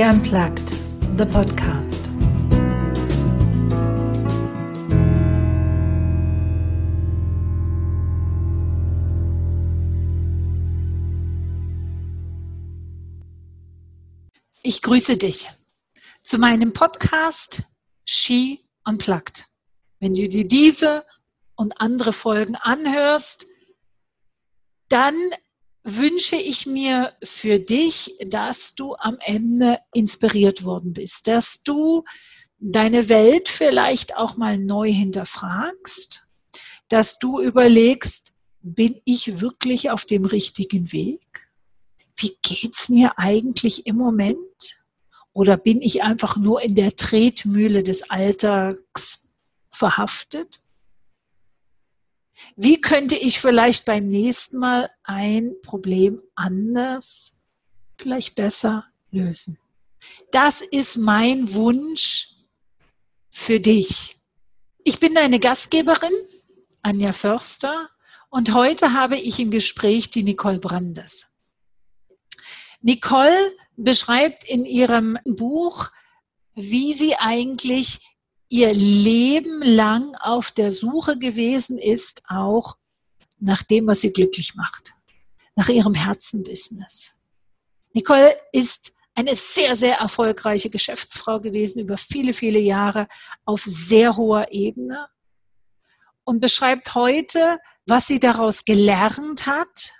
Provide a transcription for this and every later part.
Unplugged, the podcast. Ich grüße dich zu meinem Podcast She Unplugged. Wenn du dir diese und andere Folgen anhörst, dann wünsche ich mir für dich, dass du am Ende inspiriert worden bist, dass du deine Welt vielleicht auch mal neu hinterfragst, dass du überlegst, bin ich wirklich auf dem richtigen Weg? Wie geht's mir eigentlich im Moment? Oder bin ich einfach nur in der Tretmühle des Alltags verhaftet? Wie könnte ich vielleicht beim nächsten Mal ein Problem anders, vielleicht besser lösen? Das ist mein Wunsch für dich. Ich bin deine Gastgeberin, Anja Förster, und heute habe ich im Gespräch die Nicole Brandes. Nicole beschreibt in ihrem Buch, wie sie eigentlich ihr Leben lang auf der Suche gewesen ist, auch nach dem, was sie glücklich macht, nach ihrem Herzenbusiness. Nicole ist eine sehr, sehr erfolgreiche Geschäftsfrau gewesen über viele, viele Jahre auf sehr hoher Ebene und beschreibt heute, was sie daraus gelernt hat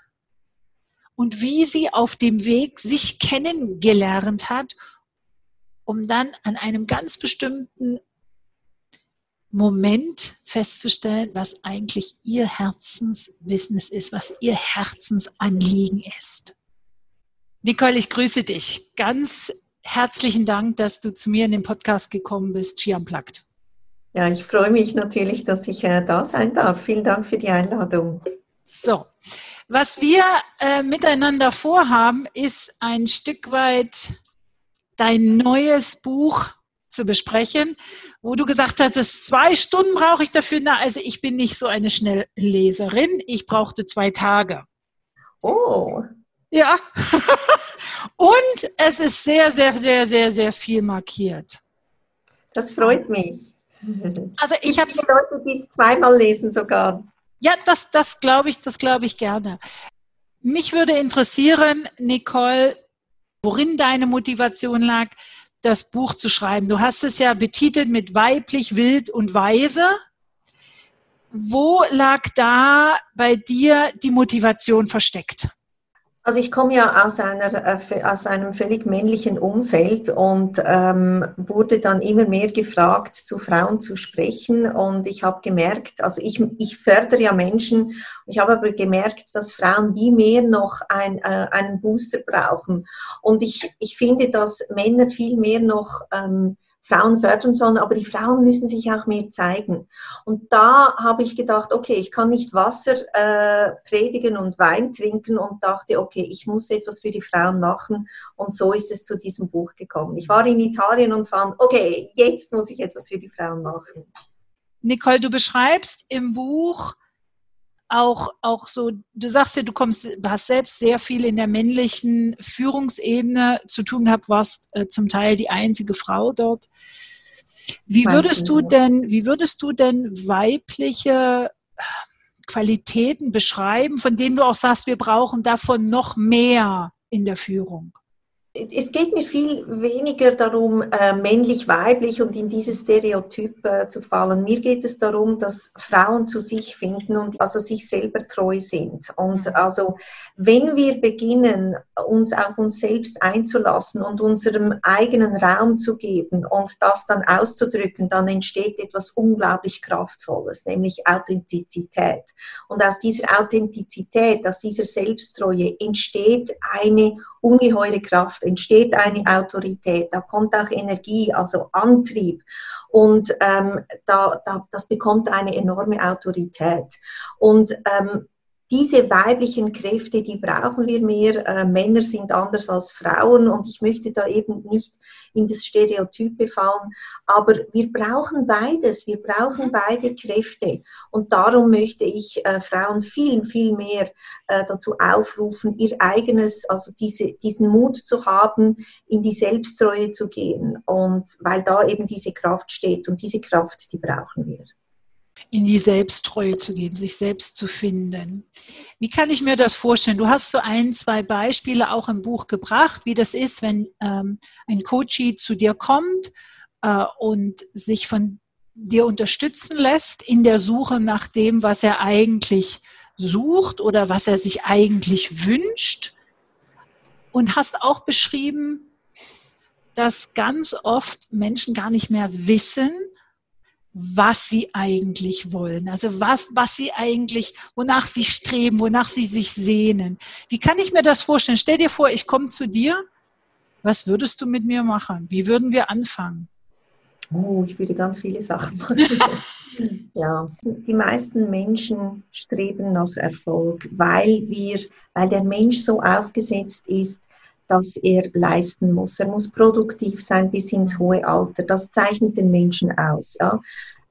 und wie sie auf dem Weg sich kennengelernt hat, um dann an einem ganz bestimmten Moment festzustellen, was eigentlich ihr Herzensbusiness ist, was ihr Herzensanliegen ist. Nicole, ich grüße dich. Ganz herzlichen Dank, dass du zu mir in den Podcast gekommen bist, Ski Unplugged. Ja, ich freue mich natürlich, dass ich äh, da sein darf. Vielen Dank für die Einladung. So, was wir äh, miteinander vorhaben, ist ein Stück weit dein neues Buch zu besprechen, wo du gesagt hast, zwei Stunden brauche ich dafür. Na, also ich bin nicht so eine Schnellleserin. Ich brauchte zwei Tage. Oh. Ja. Und es ist sehr, sehr, sehr, sehr, sehr viel markiert. Das freut mich. Also ich habe Leute, die es zweimal lesen sogar. Ja, das, das glaube ich, das glaube ich gerne. Mich würde interessieren, Nicole, worin deine Motivation lag, das Buch zu schreiben. Du hast es ja betitelt mit weiblich, wild und weise. Wo lag da bei dir die Motivation versteckt? Also ich komme ja aus, einer, äh, aus einem völlig männlichen Umfeld und ähm, wurde dann immer mehr gefragt, zu Frauen zu sprechen. Und ich habe gemerkt, also ich, ich fördere ja Menschen, ich habe aber gemerkt, dass Frauen wie mehr noch ein, äh, einen Booster brauchen. Und ich, ich finde, dass Männer viel mehr noch... Ähm, Frauen fördern sollen, aber die Frauen müssen sich auch mehr zeigen. Und da habe ich gedacht, okay, ich kann nicht Wasser äh, predigen und Wein trinken und dachte, okay, ich muss etwas für die Frauen machen. Und so ist es zu diesem Buch gekommen. Ich war in Italien und fand, okay, jetzt muss ich etwas für die Frauen machen. Nicole, du beschreibst im Buch, auch, auch so, du sagst ja, du kommst, hast selbst sehr viel in der männlichen Führungsebene zu tun gehabt, warst äh, zum Teil die einzige Frau dort. Wie würdest du denn, wie würdest du denn weibliche äh, Qualitäten beschreiben, von denen du auch sagst, wir brauchen davon noch mehr in der Führung? Es geht mir viel weniger darum, äh, männlich-weiblich und in dieses Stereotyp äh, zu fallen. Mir geht es darum, dass Frauen zu sich finden und also sich selber treu sind. Und mhm. also, wenn wir beginnen, uns auf uns selbst einzulassen und unserem eigenen Raum zu geben und das dann auszudrücken, dann entsteht etwas unglaublich Kraftvolles, nämlich Authentizität. Und aus dieser Authentizität, aus dieser Selbsttreue entsteht eine ungeheure Kraft entsteht eine Autorität, da kommt auch Energie, also Antrieb und ähm, da, da, das bekommt eine enorme Autorität. Und ähm, diese weiblichen Kräfte, die brauchen wir mehr. Äh, Männer sind anders als Frauen und ich möchte da eben nicht in das Stereotype fallen, aber wir brauchen beides, wir brauchen beide Kräfte. Und darum möchte ich äh, Frauen viel, viel mehr äh, dazu aufrufen, ihr eigenes, also diese, diesen Mut zu haben, in die Selbsttreue zu gehen. Und weil da eben diese Kraft steht und diese Kraft, die brauchen wir in die Selbsttreue zu gehen, sich selbst zu finden. Wie kann ich mir das vorstellen? Du hast so ein, zwei Beispiele auch im Buch gebracht, wie das ist, wenn ähm, ein Coachie zu dir kommt äh, und sich von dir unterstützen lässt in der Suche nach dem, was er eigentlich sucht oder was er sich eigentlich wünscht. Und hast auch beschrieben, dass ganz oft Menschen gar nicht mehr wissen, was sie eigentlich wollen, also was, was sie eigentlich, wonach sie streben, wonach sie sich sehnen. Wie kann ich mir das vorstellen? Stell dir vor, ich komme zu dir. Was würdest du mit mir machen? Wie würden wir anfangen? Oh, ich würde ganz viele Sachen machen. ja, die meisten Menschen streben nach Erfolg, weil wir, weil der Mensch so aufgesetzt ist, dass er leisten muss. Er muss produktiv sein bis ins hohe Alter. Das zeichnet den Menschen aus. Ja.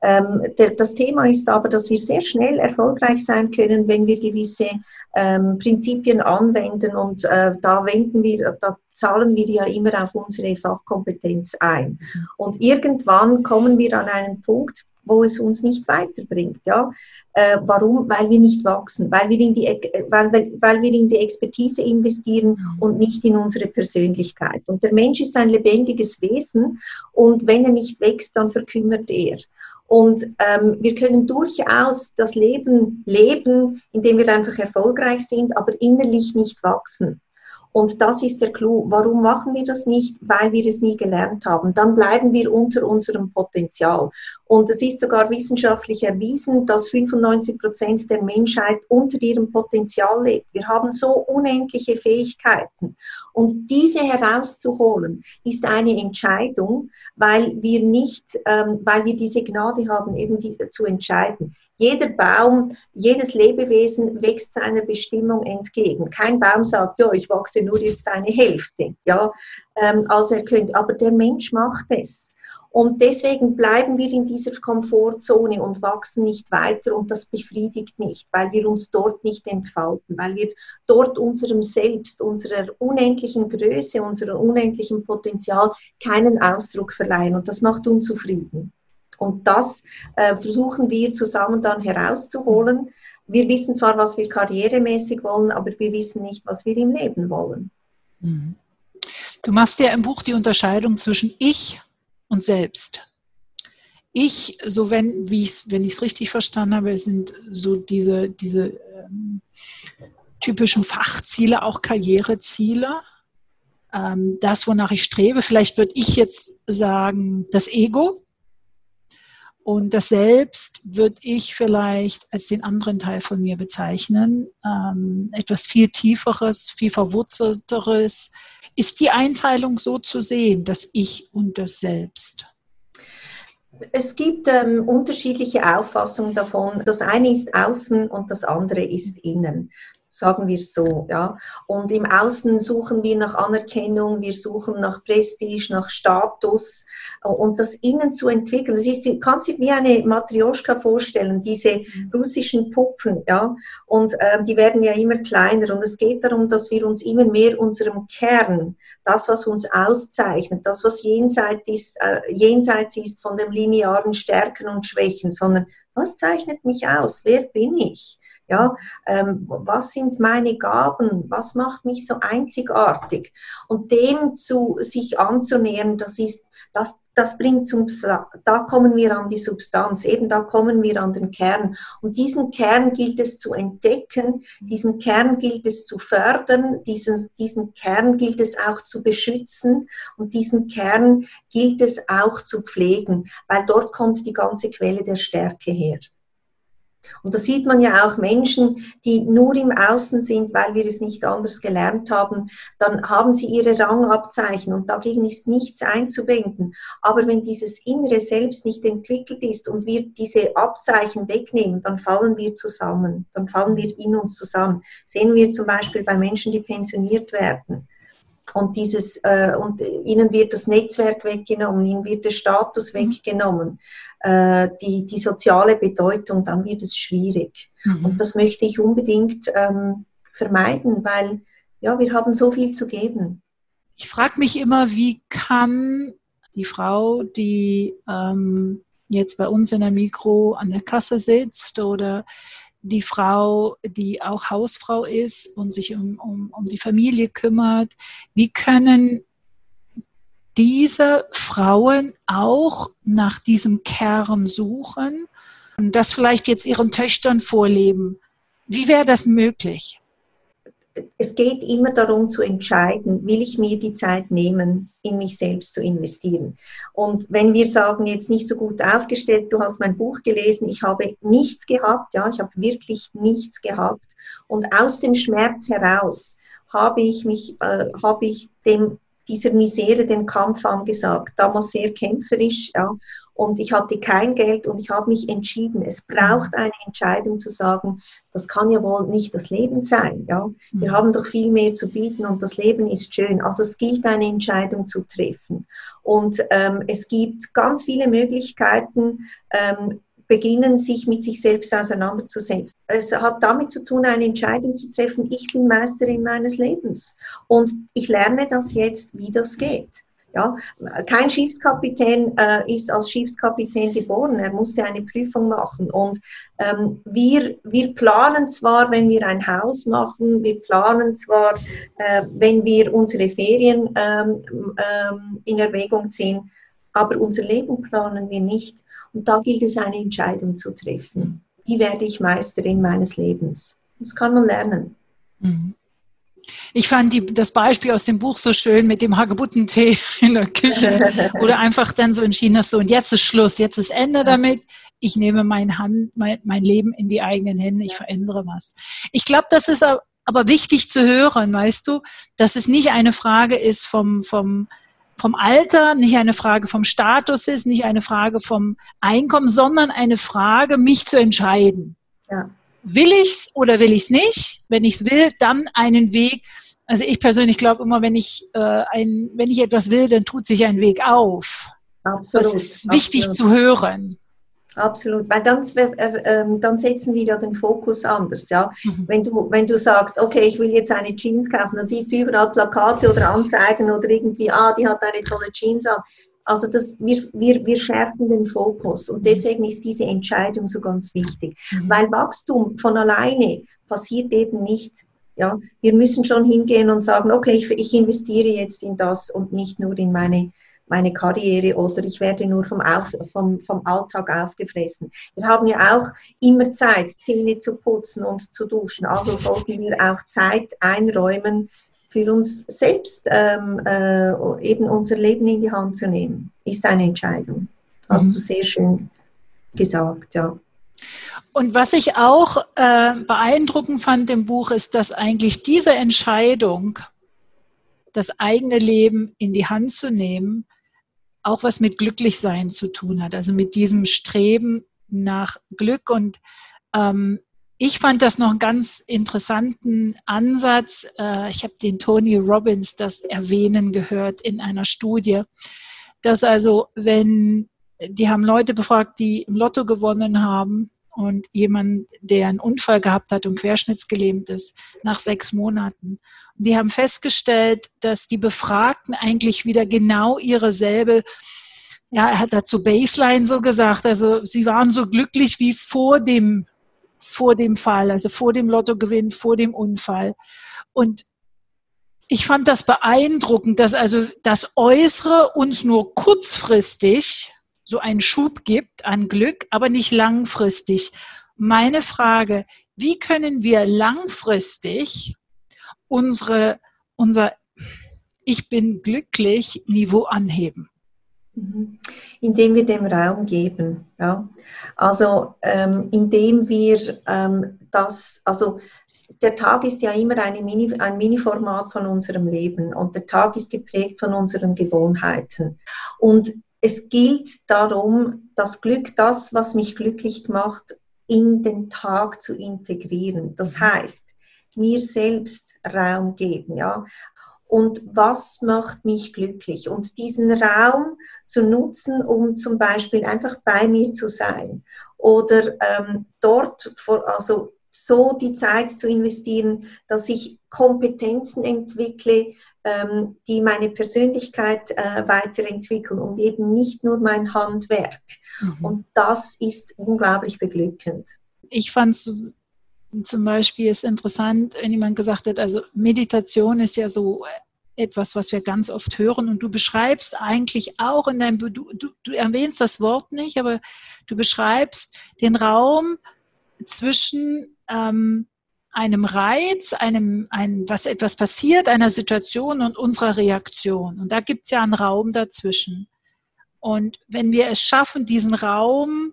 Ähm, der, das Thema ist aber, dass wir sehr schnell erfolgreich sein können, wenn wir gewisse ähm, Prinzipien anwenden und äh, da wenden wir, da zahlen wir ja immer auf unsere Fachkompetenz ein. Mhm. Und irgendwann kommen wir an einen Punkt, wo es uns nicht weiterbringt. Ja? Äh, warum? Weil wir nicht wachsen, weil wir, in die, weil, weil wir in die Expertise investieren und nicht in unsere Persönlichkeit. Und der Mensch ist ein lebendiges Wesen und wenn er nicht wächst, dann verkümmert er. Und ähm, wir können durchaus das Leben leben, indem wir einfach erfolgreich sind, aber innerlich nicht wachsen. Und das ist der Clou. Warum machen wir das nicht? Weil wir es nie gelernt haben. Dann bleiben wir unter unserem Potenzial. Und es ist sogar wissenschaftlich erwiesen, dass 95 Prozent der Menschheit unter ihrem Potenzial lebt. Wir haben so unendliche Fähigkeiten. Und diese herauszuholen, ist eine Entscheidung, weil wir nicht, ähm, weil wir diese Gnade haben, eben die, zu entscheiden. Jeder Baum, jedes Lebewesen wächst seiner Bestimmung entgegen. Kein Baum sagt, ja, ich wachse nur jetzt eine Hälfte. Ja, ähm, also er könnte, aber der Mensch macht es. Und deswegen bleiben wir in dieser Komfortzone und wachsen nicht weiter und das befriedigt nicht, weil wir uns dort nicht entfalten, weil wir dort unserem Selbst, unserer unendlichen Größe, unserem unendlichen Potenzial keinen Ausdruck verleihen und das macht unzufrieden. Und das äh, versuchen wir zusammen dann herauszuholen. Wir wissen zwar, was wir karrieremäßig wollen, aber wir wissen nicht, was wir im Leben wollen. Mhm. Du machst ja im Buch die Unterscheidung zwischen Ich und Selbst. Ich, so wenn, wie ich's, wenn ich es richtig verstanden habe, sind so diese, diese ähm, typischen Fachziele, auch Karriereziele. Ähm, das, wonach ich strebe. Vielleicht würde ich jetzt sagen, das Ego. Und das Selbst würde ich vielleicht als den anderen Teil von mir bezeichnen. Ähm, etwas viel Tieferes, viel Verwurzelteres. Ist die Einteilung so zu sehen, das Ich und das Selbst? Es gibt ähm, unterschiedliche Auffassungen davon. Das eine ist außen und das andere ist innen sagen wir so. Ja. Und im Außen suchen wir nach Anerkennung, wir suchen nach Prestige, nach Status und das innen zu entwickeln. Das ist, kannst du dir wie eine Matrioschka vorstellen, diese russischen Puppen, ja, und äh, die werden ja immer kleiner und es geht darum, dass wir uns immer mehr unserem Kern, das, was uns auszeichnet, das, was jenseits ist, äh, jenseits ist von dem linearen Stärken und Schwächen, sondern was zeichnet mich aus? Wer bin ich? Ja, ähm, was sind meine Gaben? Was macht mich so einzigartig? Und dem zu sich anzunähern, das ist, das, das bringt zum, da kommen wir an die Substanz, eben da kommen wir an den Kern. Und diesen Kern gilt es zu entdecken, diesen Kern gilt es zu fördern, diesen, diesen Kern gilt es auch zu beschützen und diesen Kern gilt es auch zu pflegen, weil dort kommt die ganze Quelle der Stärke her. Und da sieht man ja auch Menschen, die nur im Außen sind, weil wir es nicht anders gelernt haben, dann haben sie ihre Rangabzeichen und dagegen ist nichts einzuwenden. Aber wenn dieses innere Selbst nicht entwickelt ist und wir diese Abzeichen wegnehmen, dann fallen wir zusammen, dann fallen wir in uns zusammen. Sehen wir zum Beispiel bei Menschen, die pensioniert werden und dieses äh, und ihnen wird das Netzwerk weggenommen, ihnen wird der Status mhm. weggenommen, äh, die, die soziale Bedeutung, dann wird es schwierig. Mhm. Und das möchte ich unbedingt ähm, vermeiden, weil ja, wir haben so viel zu geben. Ich frage mich immer, wie kann die Frau, die ähm, jetzt bei uns in der Mikro an der Kasse sitzt oder die Frau, die auch Hausfrau ist und sich um, um, um die Familie kümmert, wie können diese Frauen auch nach diesem Kern suchen und das vielleicht jetzt ihren Töchtern vorleben? Wie wäre das möglich? Es geht immer darum zu entscheiden, will ich mir die Zeit nehmen, in mich selbst zu investieren. Und wenn wir sagen, jetzt nicht so gut aufgestellt, du hast mein Buch gelesen, ich habe nichts gehabt, ja, ich habe wirklich nichts gehabt. Und aus dem Schmerz heraus habe ich mich, äh, habe ich dem dieser Misere den Kampf angesagt, damals sehr kämpferisch, ja, und ich hatte kein Geld und ich habe mich entschieden, es braucht eine Entscheidung zu sagen, das kann ja wohl nicht das Leben sein. Ja? Wir mhm. haben doch viel mehr zu bieten und das Leben ist schön. Also es gilt eine Entscheidung zu treffen. Und ähm, es gibt ganz viele Möglichkeiten, ähm, beginnen, sich mit sich selbst auseinanderzusetzen. Es hat damit zu tun, eine Entscheidung zu treffen, ich bin Meisterin meines Lebens und ich lerne das jetzt, wie das geht. Ja, kein Schiffskapitän äh, ist als Schiffskapitän geboren. Er musste eine Prüfung machen. Und ähm, wir, wir planen zwar, wenn wir ein Haus machen, wir planen zwar, äh, wenn wir unsere Ferien ähm, ähm, in Erwägung ziehen, aber unser Leben planen wir nicht. Und da gilt es, eine Entscheidung zu treffen. Wie werde ich Meisterin meines Lebens? Das kann man lernen. Mhm. Ich fand die, das Beispiel aus dem Buch so schön mit dem Hagebuttentee in der Küche, oder einfach dann so entschieden hast, so und jetzt ist Schluss, jetzt ist Ende damit. Ich nehme mein, Hand, mein, mein Leben in die eigenen Hände, ich verändere was. Ich glaube, das ist aber wichtig zu hören, weißt du, dass es nicht eine Frage ist vom, vom, vom Alter, nicht eine Frage vom Status ist, nicht eine Frage vom Einkommen, sondern eine Frage, mich zu entscheiden. Ja will ich's oder will ich's nicht? Wenn ich's will, dann einen Weg. Also ich persönlich glaube immer, wenn ich äh, ein, wenn ich etwas will, dann tut sich ein Weg auf. Absolut. Das ist wichtig absolut. zu hören. Absolut, weil dann, äh, äh, dann setzen wir ja den Fokus anders. Ja? Mhm. Wenn, du, wenn du sagst, okay, ich will jetzt eine Jeans kaufen, dann siehst du überall Plakate oder Anzeigen oder irgendwie, ah, die hat eine tolle Jeans an. Also das, wir, wir, wir schärfen den Fokus und deswegen ist diese Entscheidung so ganz wichtig, mhm. weil Wachstum von alleine passiert eben nicht. Ja, wir müssen schon hingehen und sagen, okay, ich, ich investiere jetzt in das und nicht nur in meine, meine Karriere oder ich werde nur vom, Auf, vom, vom Alltag aufgefressen. Wir haben ja auch immer Zeit, Zähne zu putzen und zu duschen. Also sollten wir auch Zeit einräumen für uns selbst ähm, äh, eben unser Leben in die Hand zu nehmen, ist eine Entscheidung. Hast mhm. du sehr schön gesagt, ja. Und was ich auch äh, beeindruckend fand im Buch, ist, dass eigentlich diese Entscheidung, das eigene Leben in die Hand zu nehmen, auch was mit Glücklichsein zu tun hat. Also mit diesem Streben nach Glück. Und ähm, ich fand das noch einen ganz interessanten Ansatz. Äh, ich habe den Tony Robbins das erwähnen gehört in einer Studie, dass also, wenn die haben Leute befragt, die im Lotto gewonnen haben und jemand, der einen Unfall gehabt hat und querschnittsgelähmt ist, nach sechs Monaten. Und die haben festgestellt, dass die Befragten eigentlich wieder genau ihre selbe ja, er hat dazu Baseline so gesagt, also sie waren so glücklich wie vor dem vor dem Fall, also vor dem Lottogewinn, vor dem Unfall. Und ich fand das beeindruckend, dass also das Äußere uns nur kurzfristig so einen Schub gibt an Glück, aber nicht langfristig. Meine Frage, wie können wir langfristig unsere, unser Ich bin glücklich Niveau anheben? Mhm. Indem wir dem Raum geben. Ja. Also ähm, indem wir ähm, das, also der Tag ist ja immer Mini, ein Mini-Format von unserem Leben und der Tag ist geprägt von unseren Gewohnheiten. Und es gilt darum, das Glück, das, was mich glücklich macht, in den Tag zu integrieren. Das mhm. heißt, mir selbst Raum geben, ja. Und was macht mich glücklich? Und diesen Raum zu nutzen, um zum Beispiel einfach bei mir zu sein oder ähm, dort, vor, also so die Zeit zu investieren, dass ich Kompetenzen entwickle, ähm, die meine Persönlichkeit äh, weiterentwickeln und eben nicht nur mein Handwerk. Mhm. Und das ist unglaublich beglückend. Ich fand es zum Beispiel ist interessant, wenn jemand gesagt hat, also Meditation ist ja so etwas, was wir ganz oft hören und du beschreibst eigentlich auch in deinem, du, du, du erwähnst das Wort nicht, aber du beschreibst den Raum zwischen ähm, einem Reiz, einem, ein, was etwas passiert, einer Situation und unserer Reaktion. Und da gibt es ja einen Raum dazwischen. Und wenn wir es schaffen, diesen Raum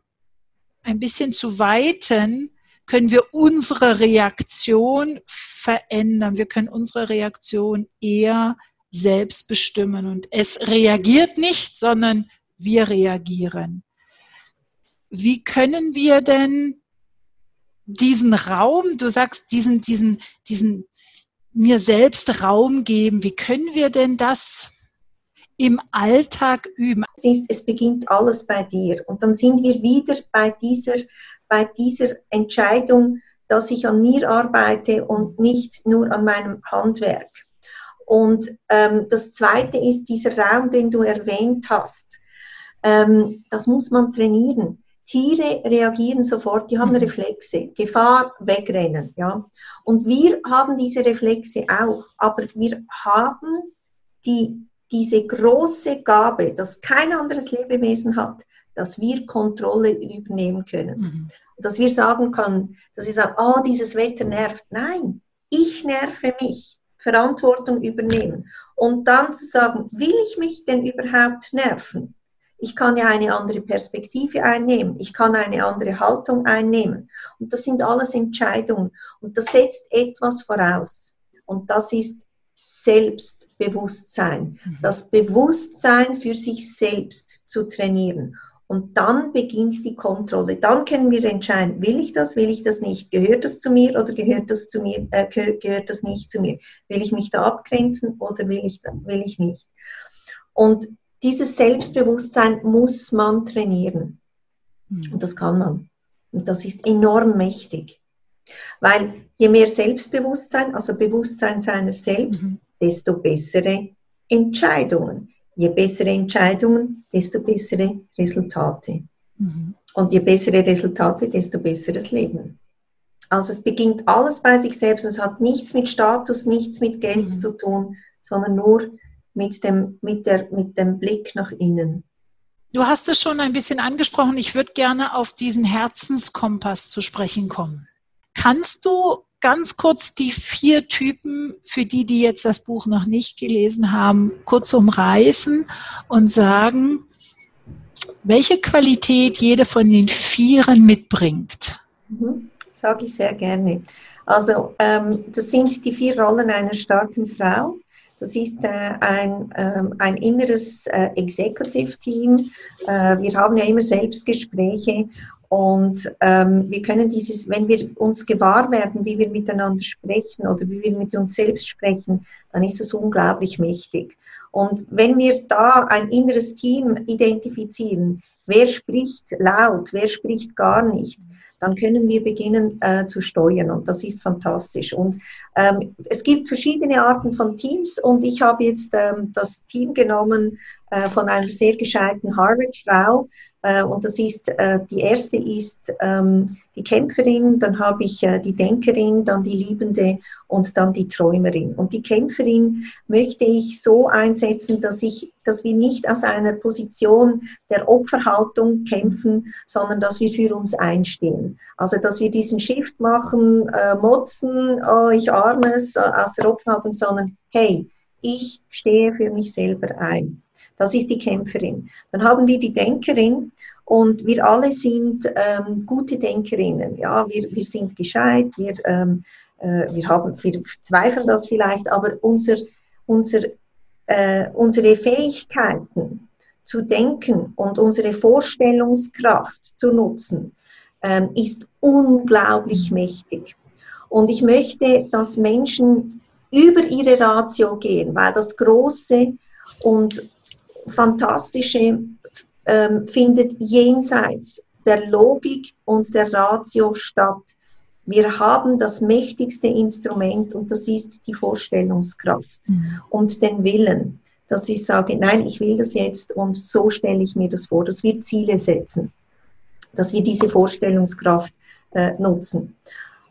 ein bisschen zu weiten, können wir unsere Reaktion verändern. Wir können unsere Reaktion eher selbst bestimmen. Und es reagiert nicht, sondern wir reagieren. Wie können wir denn diesen Raum, du sagst, diesen, diesen, diesen mir selbst Raum geben, wie können wir denn das im Alltag üben? Es beginnt alles bei dir. Und dann sind wir wieder bei dieser, bei dieser Entscheidung, dass ich an mir arbeite und nicht nur an meinem Handwerk. Und ähm, das Zweite ist dieser Raum, den du erwähnt hast. Ähm, das muss man trainieren. Tiere reagieren sofort, die haben mhm. Reflexe, Gefahr, wegrennen, ja. Und wir haben diese Reflexe auch, aber wir haben die, diese große Gabe, dass kein anderes Lebewesen hat, dass wir Kontrolle übernehmen können. Mhm. Dass wir sagen können, dass wir sagen, oh, dieses Wetter nervt. Nein, ich nerve mich. Verantwortung übernehmen. Und dann zu sagen, will ich mich denn überhaupt nerven? Ich kann ja eine andere Perspektive einnehmen. Ich kann eine andere Haltung einnehmen. Und das sind alles Entscheidungen. Und das setzt etwas voraus. Und das ist Selbstbewusstsein. Mhm. Das Bewusstsein für sich selbst zu trainieren. Und dann beginnt die Kontrolle. Dann können wir entscheiden, will ich das, will ich das nicht? Gehört das zu mir oder gehört das, zu mir, äh, gehört das nicht zu mir? Will ich mich da abgrenzen oder will ich, will ich nicht? Und dieses Selbstbewusstsein muss man trainieren. Mhm. Und das kann man. Und das ist enorm mächtig. Weil je mehr Selbstbewusstsein, also Bewusstsein seiner selbst, mhm. desto bessere Entscheidungen. Je bessere Entscheidungen, desto bessere Resultate. Mhm. Und je bessere Resultate, desto besseres Leben. Also es beginnt alles bei sich selbst. Es hat nichts mit Status, nichts mit Geld mhm. zu tun, sondern nur mit dem, mit, der, mit dem Blick nach innen. Du hast es schon ein bisschen angesprochen. Ich würde gerne auf diesen Herzenskompass zu sprechen kommen. Kannst du ganz kurz die vier Typen, für die, die jetzt das Buch noch nicht gelesen haben, kurz umreißen und sagen, welche Qualität jede von den Vieren mitbringt? Mhm. Sage ich sehr gerne. Also ähm, das sind die vier Rollen einer starken Frau. Das ist äh, ein, ähm, ein inneres äh, Executive-Team. Äh, wir haben ja immer Selbstgespräche und ähm, wir können dieses, wenn wir uns gewahr werden, wie wir miteinander sprechen oder wie wir mit uns selbst sprechen, dann ist das unglaublich mächtig. Und wenn wir da ein inneres Team identifizieren, wer spricht laut, wer spricht gar nicht, dann können wir beginnen äh, zu steuern und das ist fantastisch. Und ähm, es gibt verschiedene Arten von Teams und ich habe jetzt ähm, das Team genommen äh, von einer sehr gescheiten Harvard-Frau, und das ist, äh, die erste ist ähm, die Kämpferin, dann habe ich äh, die Denkerin, dann die Liebende und dann die Träumerin. Und die Kämpferin möchte ich so einsetzen, dass, ich, dass wir nicht aus einer Position der Opferhaltung kämpfen, sondern dass wir für uns einstehen. Also dass wir diesen Shift machen, äh, motzen, oh, ich arme es, aus der Opferhaltung, sondern hey, ich stehe für mich selber ein. Das ist die Kämpferin. Dann haben wir die Denkerin und wir alle sind ähm, gute Denkerinnen. Ja, wir, wir sind gescheit, wir, ähm, äh, wir, haben, wir zweifeln das vielleicht, aber unser, unser, äh, unsere Fähigkeiten zu denken und unsere Vorstellungskraft zu nutzen, ähm, ist unglaublich mächtig. Und ich möchte, dass Menschen über ihre Ratio gehen, weil das Große und Fantastische ähm, findet jenseits der Logik und der Ratio statt. Wir haben das mächtigste Instrument und das ist die Vorstellungskraft mhm. und den Willen, dass ich sage, nein, ich will das jetzt und so stelle ich mir das vor, dass wir Ziele setzen, dass wir diese Vorstellungskraft äh, nutzen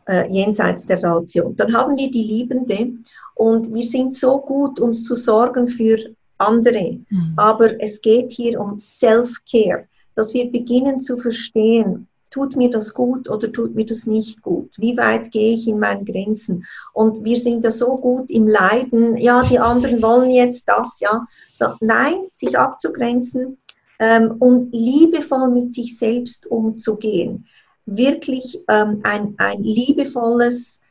äh, jenseits der Ratio. Dann haben wir die Liebende und wir sind so gut, uns zu sorgen für andere. Mhm. Aber es geht hier um Self-Care, dass wir beginnen zu verstehen, tut mir das gut oder tut mir das nicht gut? Wie weit gehe ich in meinen Grenzen? Und wir sind ja so gut im Leiden, ja, die anderen wollen jetzt das, ja. So, nein, sich abzugrenzen ähm, und liebevoll mit sich selbst umzugehen wirklich ähm, ein, ein liebevolles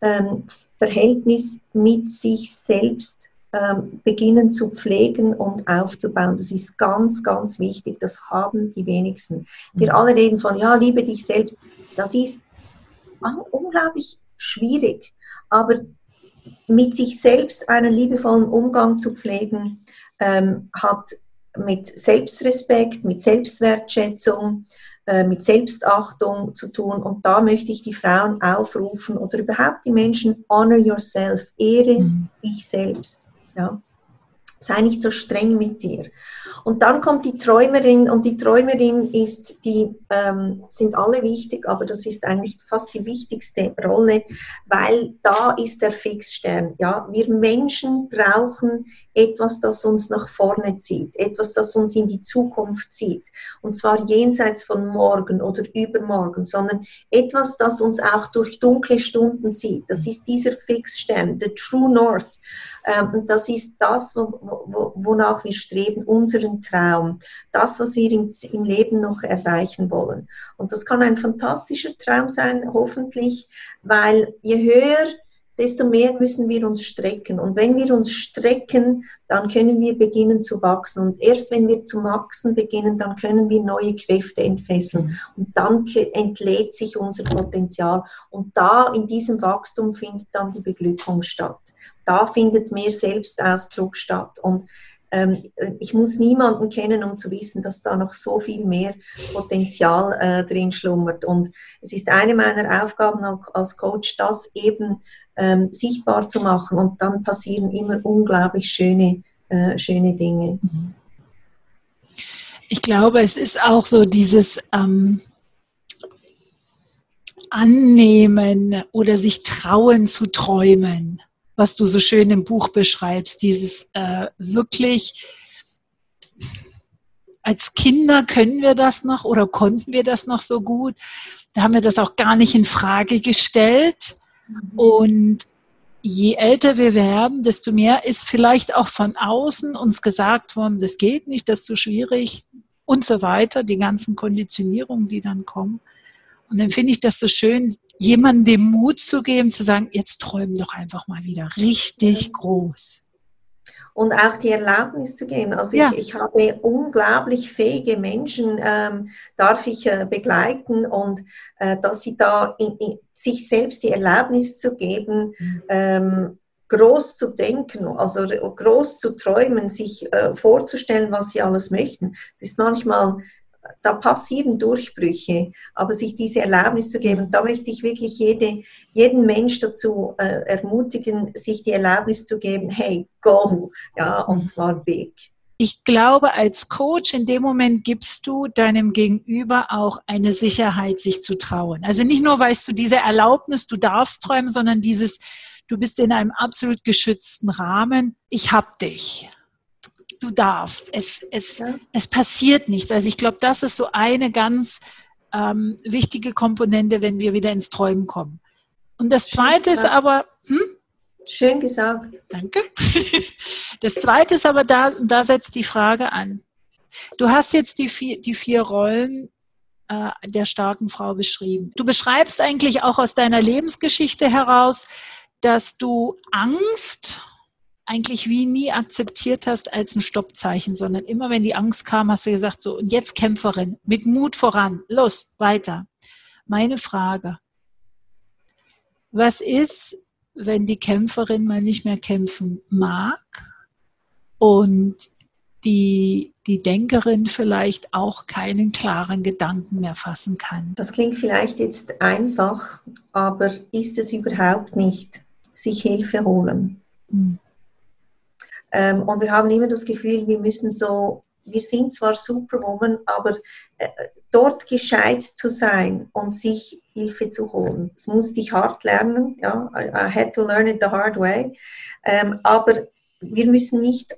ähm, Verhältnis mit sich selbst ähm, beginnen zu pflegen und aufzubauen. Das ist ganz, ganz wichtig. Das haben die wenigsten. Wir mhm. alle reden von, ja, liebe dich selbst. Das ist unglaublich schwierig. Aber mit sich selbst einen liebevollen Umgang zu pflegen, ähm, hat mit Selbstrespekt, mit Selbstwertschätzung, äh, mit Selbstachtung zu tun. Und da möchte ich die Frauen aufrufen oder überhaupt die Menschen, honor yourself, ehre mhm. dich selbst. Ja. Sei nicht so streng mit dir. Und dann kommt die Träumerin und die Träumerin ist die, ähm, sind alle wichtig, aber das ist eigentlich fast die wichtigste Rolle, weil da ist der Fixstern. Ja, wir Menschen brauchen etwas, das uns nach vorne zieht, etwas, das uns in die Zukunft zieht. Und zwar jenseits von morgen oder übermorgen, sondern etwas, das uns auch durch dunkle Stunden zieht. Das ist dieser Fixstern, der True North. Ähm, das ist das, wonach wir streben, unseren Traum, das, was wir im Leben noch erreichen wollen. Und das kann ein fantastischer Traum sein, hoffentlich, weil je höher desto mehr müssen wir uns strecken. Und wenn wir uns strecken, dann können wir beginnen zu wachsen. Und erst wenn wir zu wachsen beginnen, dann können wir neue Kräfte entfesseln. Und dann entlädt sich unser Potenzial. Und da in diesem Wachstum findet dann die Beglückung statt. Da findet mehr Selbstausdruck statt. Und ähm, ich muss niemanden kennen, um zu wissen, dass da noch so viel mehr Potenzial äh, drin schlummert. Und es ist eine meiner Aufgaben als Coach, das eben ähm, sichtbar zu machen. Und dann passieren immer unglaublich schöne, äh, schöne Dinge. Ich glaube, es ist auch so dieses ähm, Annehmen oder sich trauen zu träumen, was du so schön im Buch beschreibst. Dieses äh, wirklich als Kinder können wir das noch oder konnten wir das noch so gut. Da haben wir das auch gar nicht in Frage gestellt. Und je älter wir werden, desto mehr ist vielleicht auch von außen uns gesagt worden, das geht nicht, das ist zu schwierig und so weiter, die ganzen Konditionierungen, die dann kommen. Und dann finde ich das so schön, jemandem den Mut zu geben, zu sagen, jetzt träum doch einfach mal wieder richtig groß und auch die Erlaubnis zu geben. Also ja. ich, ich, habe unglaublich fähige Menschen, ähm, darf ich äh, begleiten und äh, dass sie da in, in, sich selbst die Erlaubnis zu geben, mhm. ähm, groß zu denken, also groß zu träumen, sich äh, vorzustellen, was sie alles möchten. Das ist manchmal da passieren Durchbrüche, aber sich diese Erlaubnis zu geben, da möchte ich wirklich jede, jeden Mensch dazu äh, ermutigen, sich die Erlaubnis zu geben, hey, go, ja, und zwar big. Ich glaube, als Coach in dem Moment gibst du deinem Gegenüber auch eine Sicherheit, sich zu trauen. Also nicht nur weißt du diese Erlaubnis, du darfst träumen, sondern dieses, du bist in einem absolut geschützten Rahmen. Ich hab dich du darfst. Es, es, ja. es passiert nichts. Also ich glaube, das ist so eine ganz ähm, wichtige Komponente, wenn wir wieder ins Träumen kommen. Und das Zweite ist aber, hm? Schön gesagt. Danke. Das zweite ist aber da, da setzt die Frage an. Du hast jetzt die vier, die vier Rollen äh, der starken Frau beschrieben. Du beschreibst eigentlich auch aus deiner Lebensgeschichte heraus, dass du Angst eigentlich wie nie akzeptiert hast als ein Stoppzeichen, sondern immer wenn die Angst kam, hast du gesagt, so, und jetzt Kämpferin, mit Mut voran, los, weiter. Meine Frage, was ist, wenn die Kämpferin mal nicht mehr kämpfen mag und die, die Denkerin vielleicht auch keinen klaren Gedanken mehr fassen kann? Das klingt vielleicht jetzt einfach, aber ist es überhaupt nicht, sich Hilfe holen. Hm. Ähm, und wir haben immer das Gefühl, wir müssen so, wir sind zwar Superwoman, aber äh, dort gescheit zu sein und sich Hilfe zu holen. Das musste ich hart lernen, ja, I, I had to learn it the hard way. Ähm, aber wir müssen nicht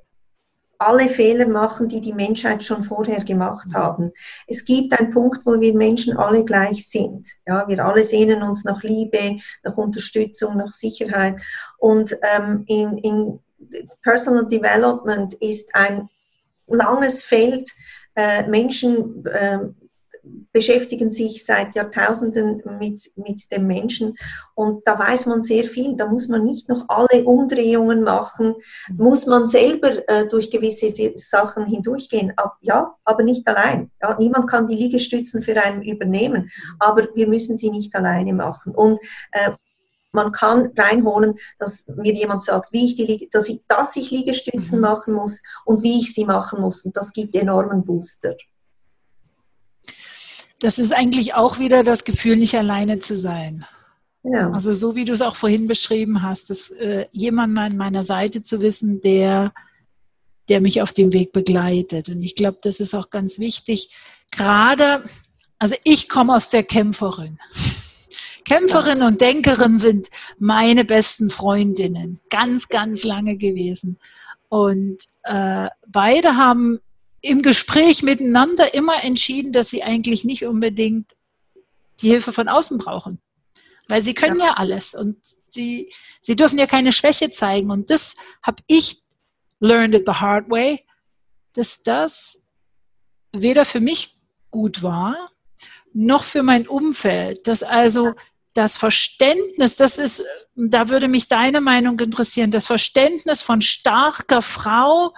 alle Fehler machen, die die Menschheit schon vorher gemacht haben. Es gibt einen Punkt, wo wir Menschen alle gleich sind. Ja, wir alle sehnen uns nach Liebe, nach Unterstützung, nach Sicherheit. Und ähm, in, in Personal Development ist ein langes Feld. Äh, Menschen äh, beschäftigen sich seit Jahrtausenden mit, mit dem Menschen und da weiß man sehr viel. Da muss man nicht noch alle Umdrehungen machen, muss man selber äh, durch gewisse Sachen hindurchgehen. Ja, aber nicht allein. Ja, niemand kann die Liegestützen für einen übernehmen, aber wir müssen sie nicht alleine machen. Und äh, man kann reinholen, dass mir jemand sagt, wie ich die, dass, ich, dass ich Liegestützen mhm. machen muss und wie ich sie machen muss. Und das gibt enormen Booster. Das ist eigentlich auch wieder das Gefühl, nicht alleine zu sein. Ja. Also so wie du es auch vorhin beschrieben hast, dass äh, jemand mal an meiner Seite zu wissen, der, der mich auf dem Weg begleitet. Und ich glaube, das ist auch ganz wichtig. Gerade, also ich komme aus der Kämpferin. Kämpferin und Denkerin sind meine besten Freundinnen, ganz, ganz lange gewesen. Und äh, beide haben im Gespräch miteinander immer entschieden, dass sie eigentlich nicht unbedingt die Hilfe von außen brauchen. Weil sie können ja, ja alles und sie, sie dürfen ja keine Schwäche zeigen. Und das habe ich learned it the hard way, dass das weder für mich gut war, noch für mein Umfeld. Dass also das Verständnis, das ist, da würde mich deine Meinung interessieren, das Verständnis von starker Frau,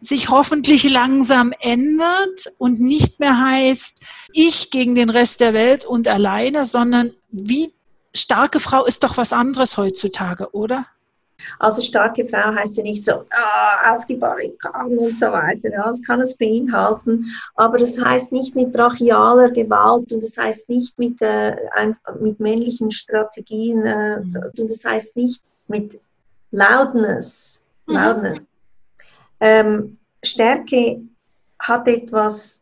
sich hoffentlich langsam ändert und nicht mehr heißt, ich gegen den Rest der Welt und alleine, sondern wie starke Frau ist doch was anderes heutzutage, oder? Also starke Frau heißt ja nicht so ah, auf die Barrikaden und so weiter. Ja, das kann es beinhalten, aber das heißt nicht mit brachialer Gewalt und das heißt nicht mit, äh, mit männlichen Strategien äh, mhm. und das heißt nicht mit Loudness. Mhm. Loudness. Mhm. Ähm, Stärke hat etwas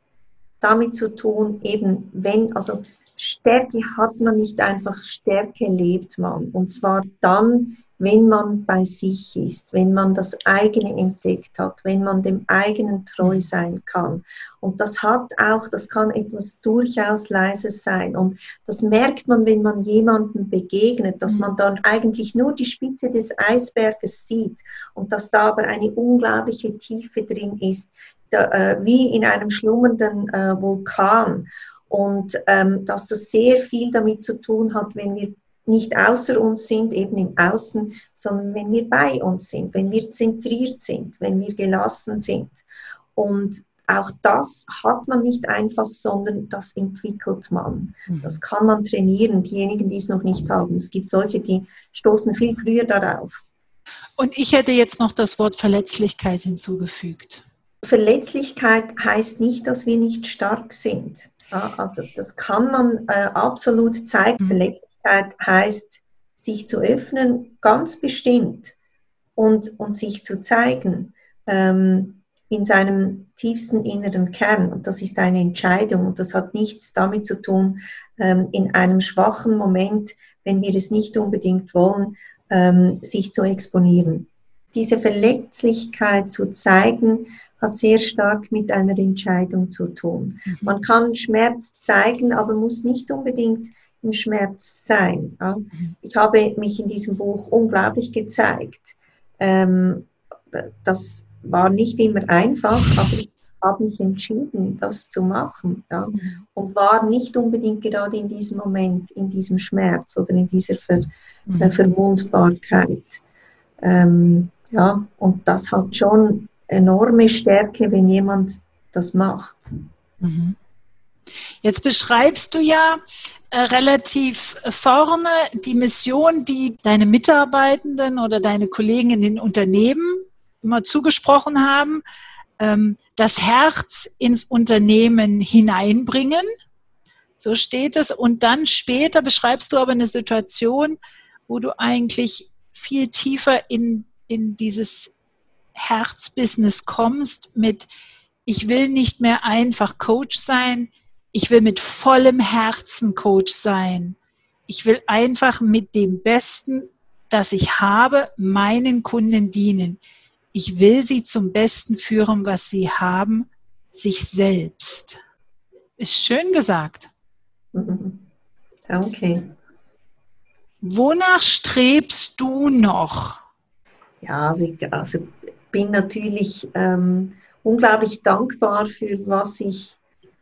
damit zu tun, eben wenn, also Stärke hat man nicht einfach, Stärke lebt man. Und zwar dann, wenn man bei sich ist, wenn man das eigene entdeckt hat, wenn man dem eigenen treu mhm. sein kann. Und das hat auch, das kann etwas durchaus Leises sein. Und das merkt man, wenn man jemandem begegnet, dass mhm. man dann eigentlich nur die Spitze des Eisberges sieht und dass da aber eine unglaubliche Tiefe drin ist, äh, wie in einem schlummernden äh, Vulkan. Und ähm, dass das sehr viel damit zu tun hat, wenn wir nicht außer uns sind, eben im Außen, sondern wenn wir bei uns sind, wenn wir zentriert sind, wenn wir gelassen sind. Und auch das hat man nicht einfach, sondern das entwickelt man. Mhm. Das kann man trainieren, diejenigen, die es noch nicht haben. Es gibt solche, die stoßen viel früher darauf. Und ich hätte jetzt noch das Wort Verletzlichkeit hinzugefügt. Verletzlichkeit heißt nicht, dass wir nicht stark sind. also das kann man äh, absolut zeigen. Mhm. Verletzlichkeit Ehrlichkeit heißt, sich zu öffnen, ganz bestimmt und, und sich zu zeigen ähm, in seinem tiefsten inneren Kern. Und das ist eine Entscheidung und das hat nichts damit zu tun, ähm, in einem schwachen Moment, wenn wir es nicht unbedingt wollen, ähm, sich zu exponieren. Diese Verletzlichkeit zu zeigen, hat sehr stark mit einer Entscheidung zu tun. Mhm. Man kann Schmerz zeigen, aber muss nicht unbedingt Schmerz sein. Ja. Ich habe mich in diesem Buch unglaublich gezeigt. Ähm, das war nicht immer einfach, aber ich habe mich entschieden, das zu machen. Ja. Und war nicht unbedingt gerade in diesem Moment, in diesem Schmerz oder in dieser Ver mhm. Äh, Verwundbarkeit. Ähm, ja, und das hat schon enorme Stärke, wenn jemand das macht. Mhm. Jetzt beschreibst du ja äh, relativ vorne die Mission, die deine Mitarbeitenden oder deine Kollegen in den Unternehmen immer zugesprochen haben, ähm, das Herz ins Unternehmen hineinbringen. So steht es. Und dann später beschreibst du aber eine Situation, wo du eigentlich viel tiefer in, in dieses Herzbusiness kommst mit, ich will nicht mehr einfach Coach sein, ich will mit vollem Herzen Coach sein. Ich will einfach mit dem Besten, das ich habe, meinen Kunden dienen. Ich will sie zum Besten führen, was sie haben, sich selbst. Ist schön gesagt. Danke. Wonach strebst du noch? Ja, also ich also bin natürlich ähm, unglaublich dankbar für was ich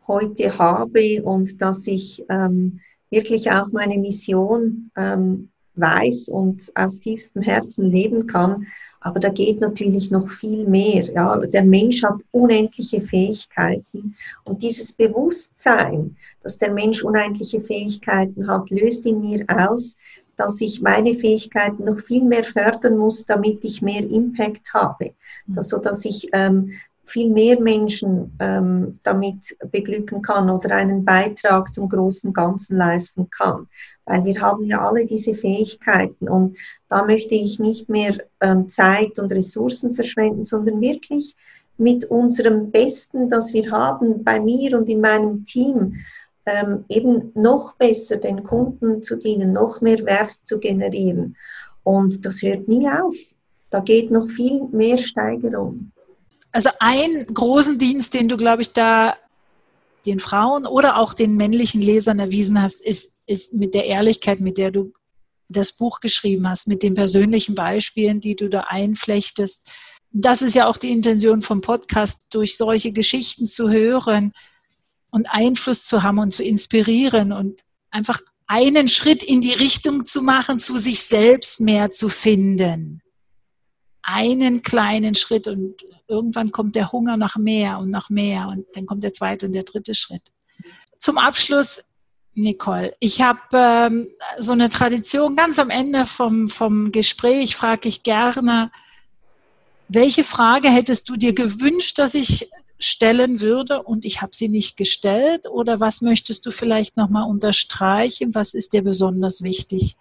heute habe und dass ich ähm, wirklich auch meine Mission ähm, weiß und aus tiefstem Herzen leben kann. Aber da geht natürlich noch viel mehr. Ja. Der Mensch hat unendliche Fähigkeiten und dieses Bewusstsein, dass der Mensch unendliche Fähigkeiten hat, löst in mir aus, dass ich meine Fähigkeiten noch viel mehr fördern muss, damit ich mehr Impact habe. Das, so dass ich ähm, viel mehr Menschen ähm, damit beglücken kann oder einen Beitrag zum großen Ganzen leisten kann. Weil wir haben ja alle diese Fähigkeiten und da möchte ich nicht mehr ähm, Zeit und Ressourcen verschwenden, sondern wirklich mit unserem Besten, das wir haben, bei mir und in meinem Team, ähm, eben noch besser den Kunden zu dienen, noch mehr Wert zu generieren. Und das hört nie auf. Da geht noch viel mehr Steigerung. Also einen großen Dienst, den du, glaube ich, da den Frauen oder auch den männlichen Lesern erwiesen hast, ist, ist mit der Ehrlichkeit, mit der du das Buch geschrieben hast, mit den persönlichen Beispielen, die du da einflechtest. Das ist ja auch die Intention vom Podcast, durch solche Geschichten zu hören und Einfluss zu haben und zu inspirieren und einfach einen Schritt in die Richtung zu machen, zu sich selbst mehr zu finden. Einen kleinen Schritt und irgendwann kommt der Hunger nach mehr und nach mehr und dann kommt der zweite und der dritte Schritt. Zum Abschluss, Nicole, ich habe ähm, so eine Tradition, ganz am Ende vom, vom Gespräch frage ich gerne, welche Frage hättest du dir gewünscht, dass ich stellen würde und ich habe sie nicht gestellt? Oder was möchtest du vielleicht nochmal unterstreichen? Was ist dir besonders wichtig,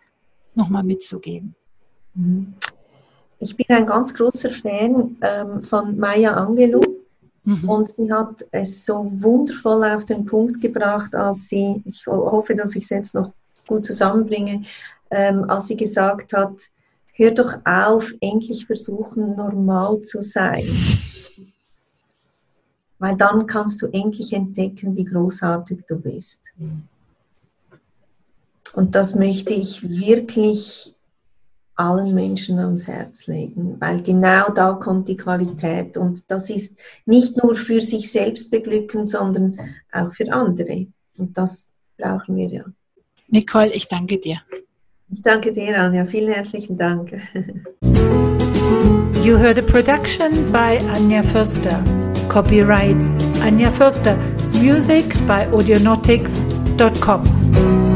nochmal mitzugeben? Mhm. Ich bin ein ganz großer Fan ähm, von Maya Angelou. Mhm. Und sie hat es so wundervoll auf den Punkt gebracht, als sie, ich hoffe, dass ich es jetzt noch gut zusammenbringe, ähm, als sie gesagt hat, hör doch auf, endlich versuchen, normal zu sein. Weil dann kannst du endlich entdecken, wie großartig du bist. Mhm. Und das möchte ich wirklich allen Menschen ans Herz legen, weil genau da kommt die Qualität und das ist nicht nur für sich selbst beglückend, sondern auch für andere und das brauchen wir ja. Nicole, ich danke dir. Ich danke dir, Anja. Vielen herzlichen Dank. You heard a production by Anja Förster. Copyright Anja Förster. Music by audionautics.com.